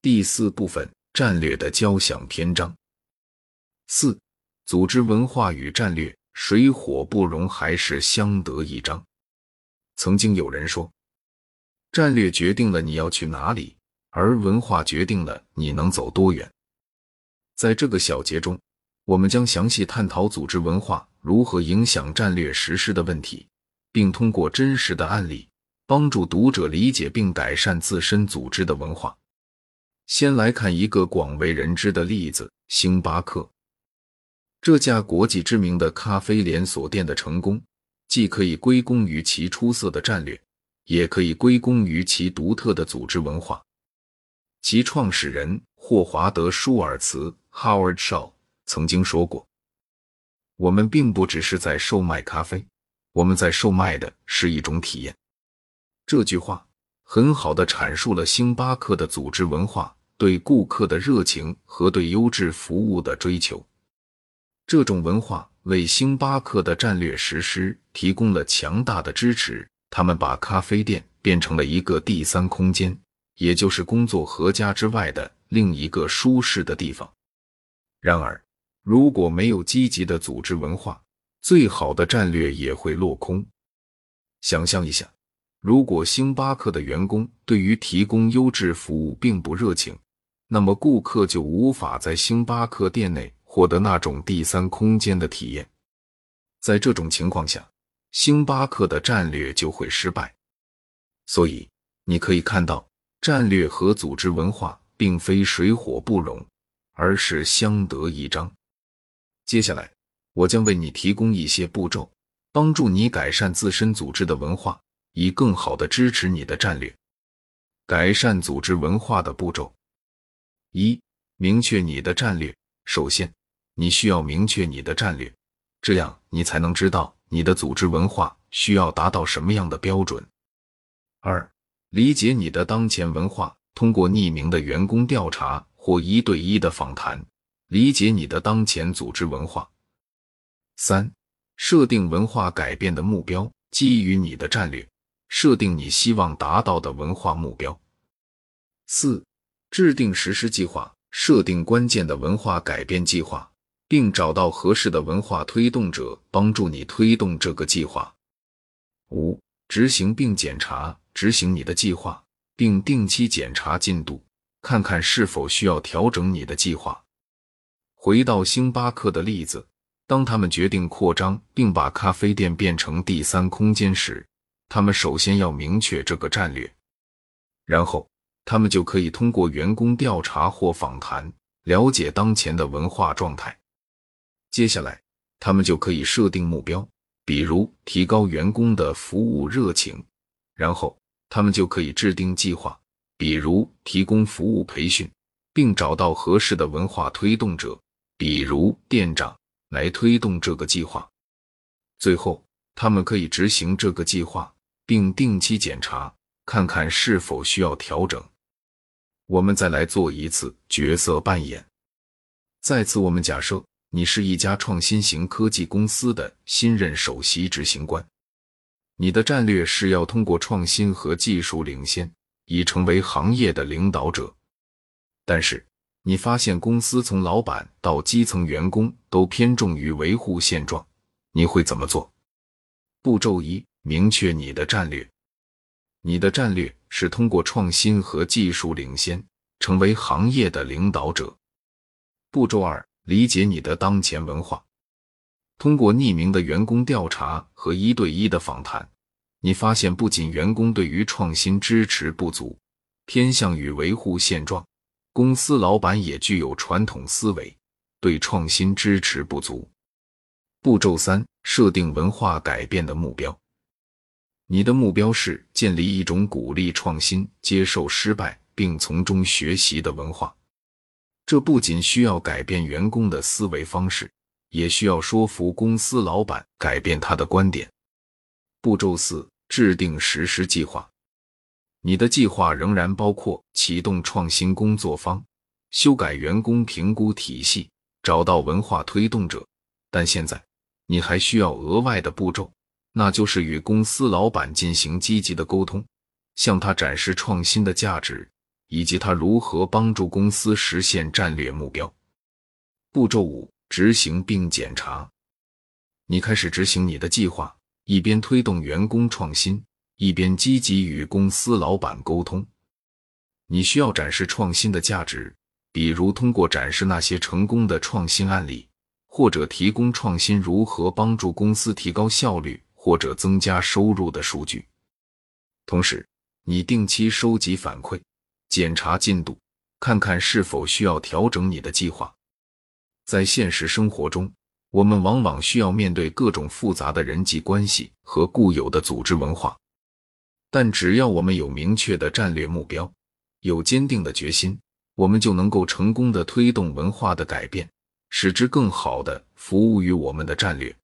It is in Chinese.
第四部分战略的交响篇章。四、组织文化与战略水火不容，还是相得益彰？曾经有人说，战略决定了你要去哪里，而文化决定了你能走多远。在这个小节中，我们将详细探讨组织文化如何影响战略实施的问题，并通过真实的案例帮助读者理解并改善自身组织的文化。先来看一个广为人知的例子：星巴克。这家国际知名的咖啡连锁店的成功，既可以归功于其出色的战略，也可以归功于其独特的组织文化。其创始人霍华德·舒尔茨 （Howard Shaw） 曾经说过：“我们并不只是在售卖咖啡，我们在售卖的是一种体验。”这句话很好的阐述了星巴克的组织文化对顾客的热情和对优质服务的追求。这种文化为星巴克的战略实施提供了强大的支持。他们把咖啡店变成了一个第三空间，也就是工作和家之外的另一个舒适的地方。然而，如果没有积极的组织文化，最好的战略也会落空。想象一下，如果星巴克的员工对于提供优质服务并不热情，那么顾客就无法在星巴克店内。获得那种第三空间的体验，在这种情况下，星巴克的战略就会失败。所以，你可以看到，战略和组织文化并非水火不容，而是相得益彰。接下来，我将为你提供一些步骤，帮助你改善自身组织的文化，以更好的支持你的战略。改善组织文化的步骤：一、明确你的战略。首先，你需要明确你的战略，这样你才能知道你的组织文化需要达到什么样的标准。二、理解你的当前文化，通过匿名的员工调查或一对一的访谈，理解你的当前组织文化。三、设定文化改变的目标，基于你的战略，设定你希望达到的文化目标。四、制定实施计划，设定关键的文化改变计划。并找到合适的文化推动者，帮助你推动这个计划。五、执行并检查执行你的计划，并定期检查进度，看看是否需要调整你的计划。回到星巴克的例子，当他们决定扩张并把咖啡店变成第三空间时，他们首先要明确这个战略，然后他们就可以通过员工调查或访谈了解当前的文化状态。接下来，他们就可以设定目标，比如提高员工的服务热情。然后，他们就可以制定计划，比如提供服务培训，并找到合适的文化推动者，比如店长，来推动这个计划。最后，他们可以执行这个计划，并定期检查，看看是否需要调整。我们再来做一次角色扮演。再次，我们假设。你是一家创新型科技公司的新任首席执行官，你的战略是要通过创新和技术领先，以成为行业的领导者。但是，你发现公司从老板到基层员工都偏重于维护现状，你会怎么做？步骤一：明确你的战略。你的战略是通过创新和技术领先，成为行业的领导者。步骤二。理解你的当前文化。通过匿名的员工调查和一对一的访谈，你发现不仅员工对于创新支持不足，偏向于维护现状，公司老板也具有传统思维，对创新支持不足。步骤三：设定文化改变的目标。你的目标是建立一种鼓励创新、接受失败并从中学习的文化。这不仅需要改变员工的思维方式，也需要说服公司老板改变他的观点。步骤四：制定实施计划。你的计划仍然包括启动创新工作坊、修改员工评估体系、找到文化推动者，但现在你还需要额外的步骤，那就是与公司老板进行积极的沟通，向他展示创新的价值，以及他如何帮助公司实现战略目标。步骤五：执行并检查。你开始执行你的计划，一边推动员工创新，一边积极与公司老板沟通。你需要展示创新的价值，比如通过展示那些成功的创新案例，或者提供创新如何帮助公司提高效率或者增加收入的数据。同时，你定期收集反馈，检查进度，看看是否需要调整你的计划。在现实生活中，我们往往需要面对各种复杂的人际关系和固有的组织文化，但只要我们有明确的战略目标，有坚定的决心，我们就能够成功的推动文化的改变，使之更好的服务于我们的战略。